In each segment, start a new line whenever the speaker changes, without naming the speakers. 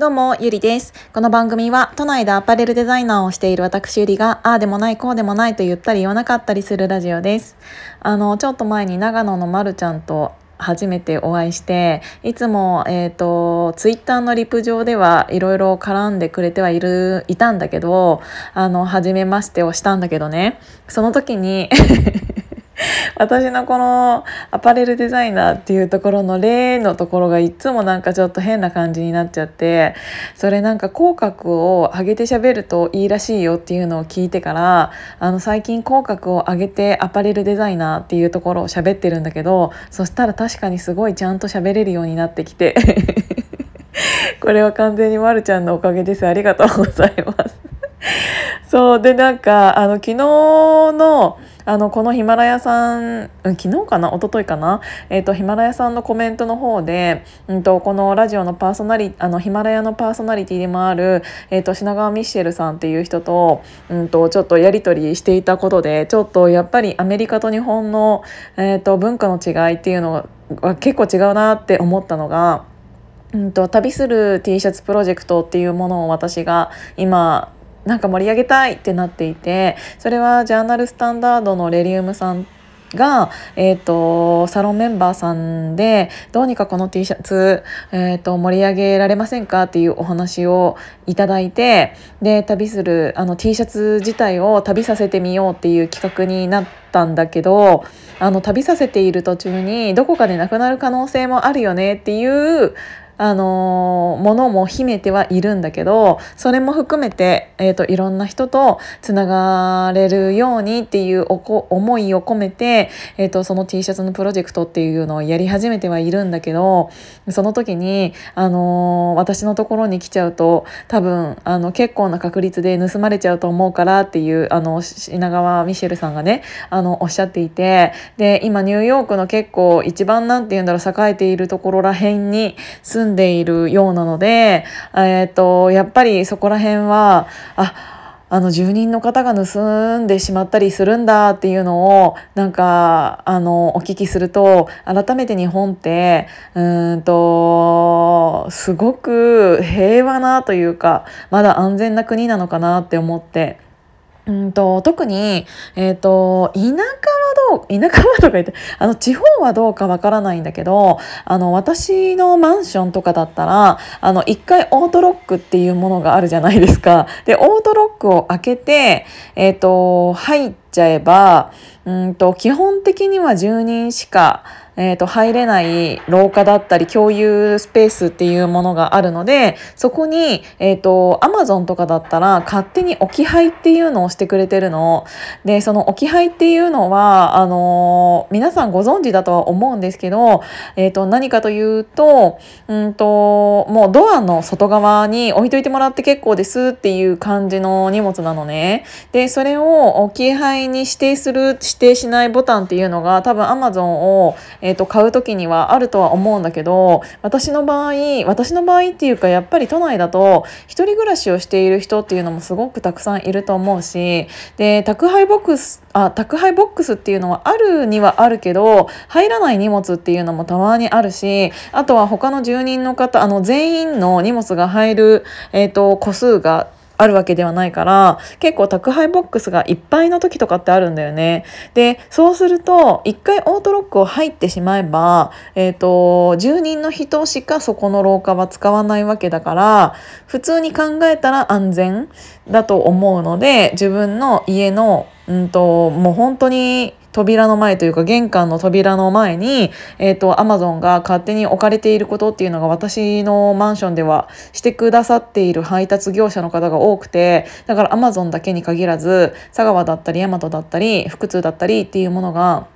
どうも、ゆりです。この番組は、都内でアパレルデザイナーをしている私ゆりが、ああでもない、こうでもないと言ったり言わなかったりするラジオです。あの、ちょっと前に長野のまるちゃんと初めてお会いしていつも、えーと、ツイッターのリプ上ではいろいろ絡んでくれてはいるいたんだけどあの初めましてをしたんだけどねその時に私のこのアパレルデザイナーっていうところの例のところがいつもなんかちょっと変な感じになっちゃってそれなんか口角を上げて喋るといいらしいよっていうのを聞いてからあの最近口角を上げてアパレルデザイナーっていうところを喋ってるんだけどそしたら確かにすごいちゃんと喋れるようになってきて。これは完全にまるちゃんのおかげです。ありがとうございます。そうでなんかあの昨日のあのこのヒマラヤさん、うん、昨日かな？一昨日かな、えーと、ヒマラヤさんのコメントの方で、うんと、このラジオのパーソナリあのヒマラヤのパーソナリティでもある、えーと、品川ミッシェルさんっていう人と,、うん、とちょっとやり取りしていたことでちょっとやっぱりアメリカと日本の、えー、と文化の違いっていうのは結構違うなって思ったのが。うんと旅する T シャツプロジェクトっていうものを私が今なんか盛り上げたいってなっていてそれはジャーナルスタンダードのレリウムさんが、えーと、サロンメンバーさんでどうにかこの T シャツ、えーと、盛り上げられませんかっていうお話をいただいてで旅するあの T シャツ自体を旅させてみようっていう企画になったんだけどあの旅させている途中にどこかでなくなる可能性もあるよねっていうあのものも秘めてはいるんだけどそれも含めて、えーと、いろんな人とつながれるようにっていう思いを込めて、えーと、その T シャツのプロジェクトっていうのをやり始めてはいるんだけどその時に、あの私のところに来ちゃうと多分あの結構な確率で盗まれちゃうと思うからっていうあの品川ミシェルさんがねあのおっしゃっていてで今ニューヨークの結構一番なんて言うんだろう栄えているところらへんに住んんでいるようなので、えーと、やっぱりそこら辺はああの住人の方が盗んでしまったりするんだっていうのをなんかあのお聞きすると改めて日本ってうんとすごく平和なというかまだ安全な国なのかなって思って。うんと特に、えーと、田舎はどう田舎はとか言ってあの地方はどうかわからないんだけどあの私のマンションとかだったらあの1回オートロックっていうものがあるじゃないですか。でオートロックを開けて、えーと、入っちゃえばうんと基本的には住人しかえーと、入れない廊下だったり共有スペースっていうものがあるのでそこに、えーと、アマゾンとかだったら勝手に置き配っていうのをしてくれてるのでその置き配っていうのはあのー、皆さんご存知だとは思うんですけど、えーと、何かというと,、うんともうドアの外側に置いといてもらって結構ですっていう感じの荷物なのね。でそれを置き配に指定する指定しないボタンっていうのが多分アマゾンを、ええーと、買う時にはあるとは思うんだけど私の場合私の場合っていうかやっぱり都内だと一人暮らしをしている人っていうのもすごくたくさんいると思うしで宅配ボックスあ宅配ボックスっていうのはあるにはあるけど入らない荷物っていうのもたまにあるしあとは他の住人の方あの全員の荷物が入る、えーと個数があるわけではないから結構宅配ボックスがいっぱいの時とかってあるんだよね。でそうすると一回オートロックを入ってしまえば、えーと、住人の人しかそこの廊下は使わないわけだから普通に考えたら安全だと思うので自分の家のうんともう本当に扉の前というか玄関の扉の前に、えーと、アマゾンが勝手に置かれていることっていうのが私のマンションではしてくださっている配達業者の方が多くてだからアマゾンだけに限らず佐川だったり大和だったり腹痛だったりっていうものが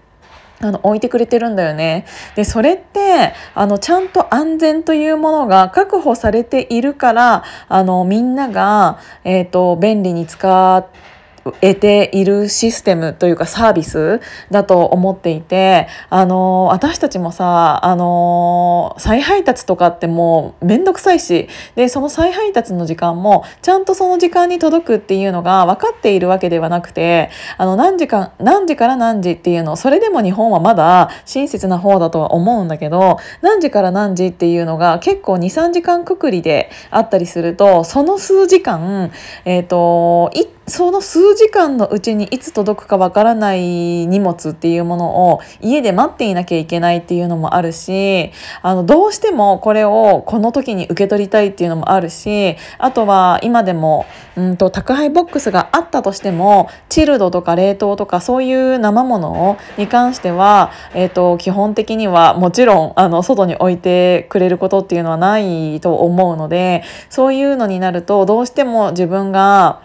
あの置いてくれてるんだよね。でそれってあのちゃんと安全というものが確保されているからあのみんなが、えーと便利に使って得ているシステムというかサービスだと思っていてあの私たちもさあの再配達とかってもう面倒くさいしでその再配達の時間もちゃんとその時間に届くっていうのが分かっているわけではなくてあの何時間何時から何時っていうのそれでも日本はまだ親切な方だとは思うんだけど何時から何時っていうのが結構23時間くくりであったりするとその数時間えっ、ー、とその数時間のうちにいつ届くかわからない荷物っていうものを家で待っていなきゃいけないっていうのもあるしあのどうしてもこれをこの時に受け取りたいっていうのもあるしあとは今でもうんと宅配ボックスがあったとしてもチルドとか冷凍とかそういう生ものに関しては、えーと、基本的にはもちろんあの外に置いてくれることっていうのはないと思うのでそういうのになるとどうしても自分が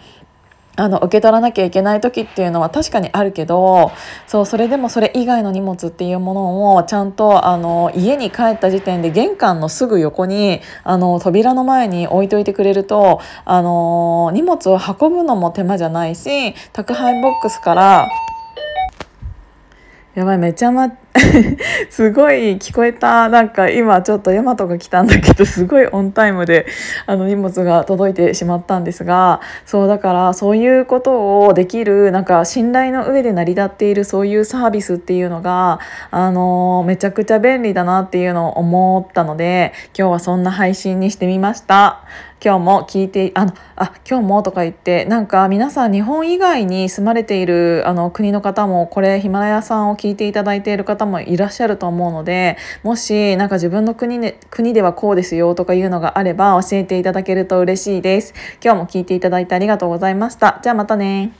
あの受け取らなきゃいけない時っていうのは確かにあるけどそうそれでもそれ以外の荷物っていうものをちゃんとあの家に帰った時点で玄関のすぐ横にあの扉の前に置いといてくれるとあの荷物を運ぶのも手間じゃないし宅配ボックスからやばいめちゃま すごい聞こえたなんか今ちょっとヤマトが来たんだけどすごいオンタイムであの荷物が届いてしまったんですがそうだからそういうことをできるなんか信頼の上で成り立っているそういうサービスっていうのがあのめちゃくちゃ便利だなっていうのを思ったので今日はそんな配信にしてみました。今日も聞いてあのあ今日もとか言ってなんか皆さん日本以外に住まれているあの国の方もこれヒマラヤさんを聞いていただいている方もいらっしゃると思うのでもしなんか自分の国で国ではこうですよとかいうのがあれば教えていただけると嬉しいです。今日も聞いていただいてありがとうございました。じゃあまたね。